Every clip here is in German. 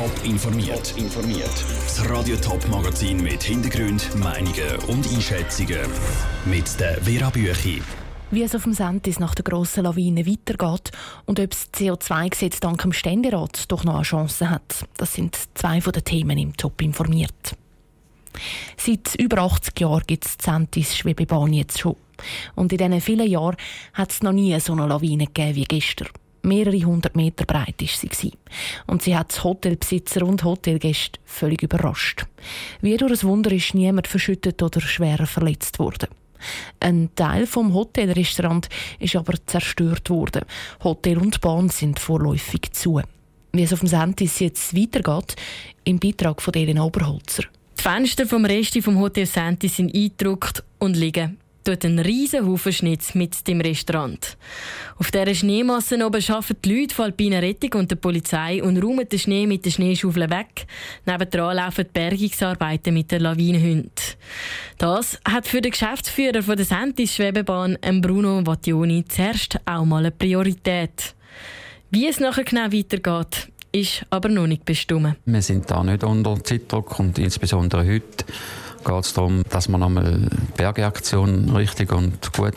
Top informiert. informiert. Das Radio Top Magazin mit Hintergrund, Meinungen und Einschätzungen mit der Vera Büchi. Wie es auf dem Sentis nach der grossen Lawine weitergeht und ob das CO2-Gesetz dank dem Ständerat doch noch eine Chance hat. Das sind zwei von den Themen im Top informiert. Seit über 80 Jahren gibt es Sentis Schwebebahn jetzt schon. Und in diesen vielen Jahren hat es noch nie so eine Lawine gegeben wie gestern. Mehrere hundert Meter breit war sie. Und sie hat Hotelbesitzer und Hotelgäste völlig überrascht. Wie durch ein Wunder ist niemand verschüttet oder schwerer verletzt worden. Ein Teil vom Hotelrestaurant ist aber zerstört worden. Hotel und Bahn sind vorläufig zu. Wie es auf dem Sentis jetzt weitergeht, im Beitrag von Elena Oberholzer. Die Fenster vom Rest vom Hotel Sentis sind eingedruckt und liegen tut ein riesen Haufen Schnitz mit dem Restaurant. Auf dieser Schneemasse oben arbeiten die Leute von Alpine Rettung und der Polizei und räumen den Schnee mit den Schneeschaufeln weg. Nebendran laufen die Bergungsarbeiten mit den Lawinenhunden. Das hat für den Geschäftsführer von der Sentis Schwebebahn, Bruno Vattioni, zuerst auch mal eine Priorität. Wie es nachher genau weitergeht, ist aber noch nicht bestimmt. Wir sind da nicht unter Zeitdruck und insbesondere heute geht es darum, dass man einmal die Bergeaktion richtig und gut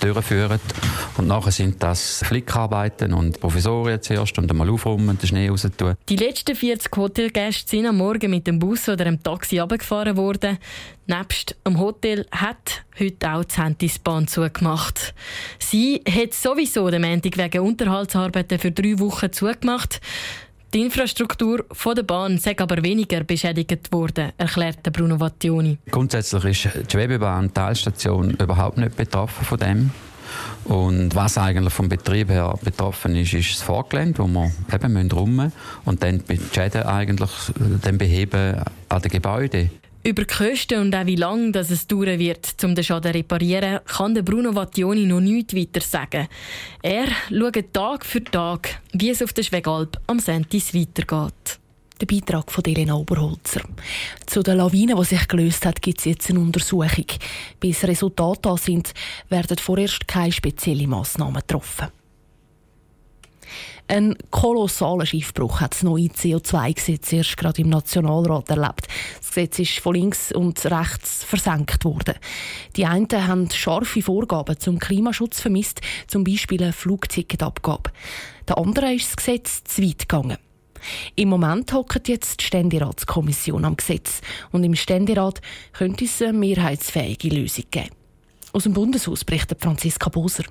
durchführen. Und nachher sind das Flickarbeiten und Provisorien zuerst und einmal aufräumen und den Schnee raus tun. Die letzten 40 Hotelgäste sind am Morgen mit dem Bus oder dem Taxi abgefahren worden. Nebst dem Hotel hat heute auch die Sentisbahn zugemacht. Sie hat sowieso den Montag wegen Unterhaltsarbeiten für drei Wochen zugemacht. Die Infrastruktur der Bahn sei aber weniger beschädigt worden, erklärte Bruno Vattioni. Grundsätzlich ist die Schwebebahn Teilstation überhaupt nicht betroffen von dem. Und was eigentlich vom Betrieb her betroffen ist, ist das Vorgelände, wo wir eben rum und dann die Schäden eigentlich äh, dann beheben an den Gebäuden. Über die Kosten und auch wie lange es dauern wird, um den Schaden zu reparieren, kann Bruno Vattioni noch nichts weiter sagen. Er schaut Tag für Tag, wie es auf der Schwegalp am Sentis weitergeht. Der Beitrag von Elena Oberholzer. Zu der Lawine, die sich gelöst hat, gibt es jetzt eine Untersuchung. Bis Resultate da sind, werden vorerst keine speziellen Massnahmen getroffen. Ein kolossaler Schiffbruch hat das neue CO2-Gesetz erst gerade im Nationalrat erlebt. Das Gesetz ist von links und rechts versenkt worden. Die einen haben scharfe Vorgaben zum Klimaschutz vermisst, zum Beispiel eine Flugticketabgabe. Der andere ist das Gesetz zu weit gegangen. Im Moment hockt jetzt die Ständeratskommission am Gesetz und im Ständerat könnte es eine mehrheitsfähige Lösung geben. Aus dem Bundeshaus berichtet Franziska Boser.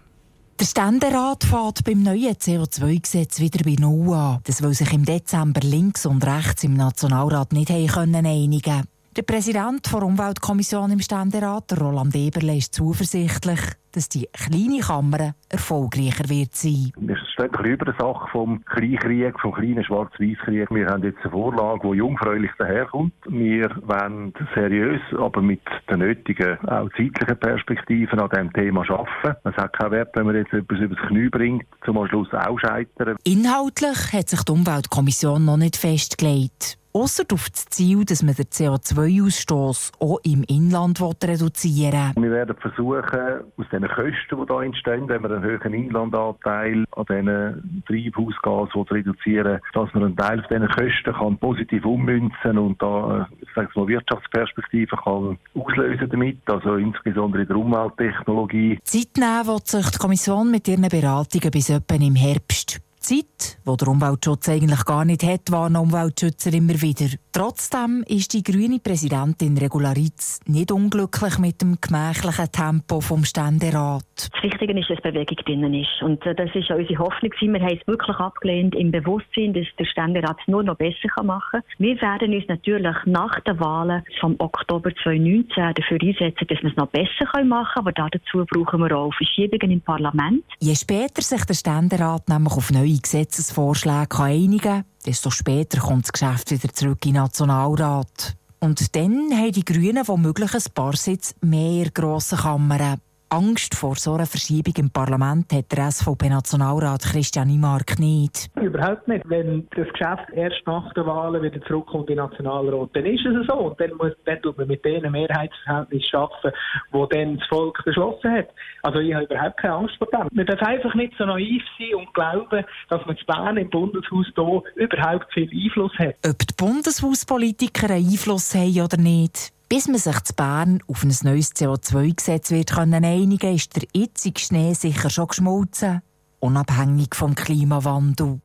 Der Ständerat fährt beim neuen CO2-Gesetz wieder bei Null an. Das will sich im Dezember links und rechts im Nationalrat nicht können einigen Der Präsident der Umweltkommission im Ständerat, Roland Eberle, ist zuversichtlich, dass die kleine Kammer erfolgreicher wird sein. Wir stehen über der Sache vom Kleinkrieg, vom kleinen Schwarz-Weiß-Krieg. Wir haben jetzt eine Vorlage, die jungfräulich daherkommt. Wir wollen seriös, aber mit den nötigen, auch zeitlichen Perspektiven an diesem Thema arbeiten. Es hat keinen Wert, wenn man jetzt etwas übers Knie bringt, zum Schluss auch scheitern. Inhaltlich hat sich die Umweltkommission noch nicht festgelegt. Ausser auf das Ziel, dass man den CO2-Ausstoß auch im Inland reduzieren will. Wir werden versuchen, aus den Kosten, die hier entstehen, wenn wir einen höheren Inlandanteil an diesen Treibhausgasen reduzieren dass man einen Teil von diesen Kosten kann positiv ummünzen und da ich sage mal, Wirtschaftsperspektiven kann auslösen damit, also insbesondere in der Umwelttechnologie. Zeitnah wird sich die Kommission mit ihren Beratungen bis etwa im Herbst. Zeit, wo der Umweltschutz eigentlich gar nicht hat, warnen Umweltschützer immer wieder. Trotzdem ist die grüne Präsidentin Regularitz nicht unglücklich mit dem gemächlichen Tempo vom Ständerat. Das Wichtige ist, dass Bewegung drinnen ist. Und äh, das ist ja unsere Hoffnung. Wir haben es wirklich abgelehnt im Bewusstsein, dass der Ständerat es nur noch besser machen kann. Wir werden uns natürlich nach den Wahlen vom Oktober 2019 dafür einsetzen, dass wir es noch besser machen können. Aber dazu brauchen wir auch Verschiebungen im Parlament. Je später sich der Ständerat nämlich auf neue Gesetzesvorschläge einigen kann, desto später kommt das Geschäft wieder zurück in den Nationalrat. Und dann haben die Grünen womöglich ein paar Sitze mehr grosse Kammern. Angst vor so einer Verschiebung im Parlament hat der SVP-Nationalrat Christian Imark nicht. Überhaupt nicht. Wenn das Geschäft erst nach den Wahlen wieder zurückkommt in den Nationalrat, dann ist es so. Und dann muss dann tut man mit denen Mehrheitsverhältnis schaffen, wo dann das Volk beschlossen hat. Also ich habe überhaupt keine Angst vor dem. Man darf einfach nicht so naiv sein und glauben, dass man zu Bern im Bundeshaus hier überhaupt viel Einfluss hat. Ob die Bundeshauspolitiker einen Einfluss haben oder nicht, bis man sich zu Bern auf ein neues CO2-Gesetz wird können einigen, ist der jetzige Schnee sicher schon geschmolzen, unabhängig vom Klimawandel.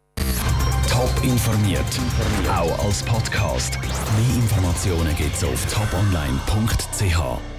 Top informiert, auch als Podcast. Mehr Informationen gibt's auf toponline.ch.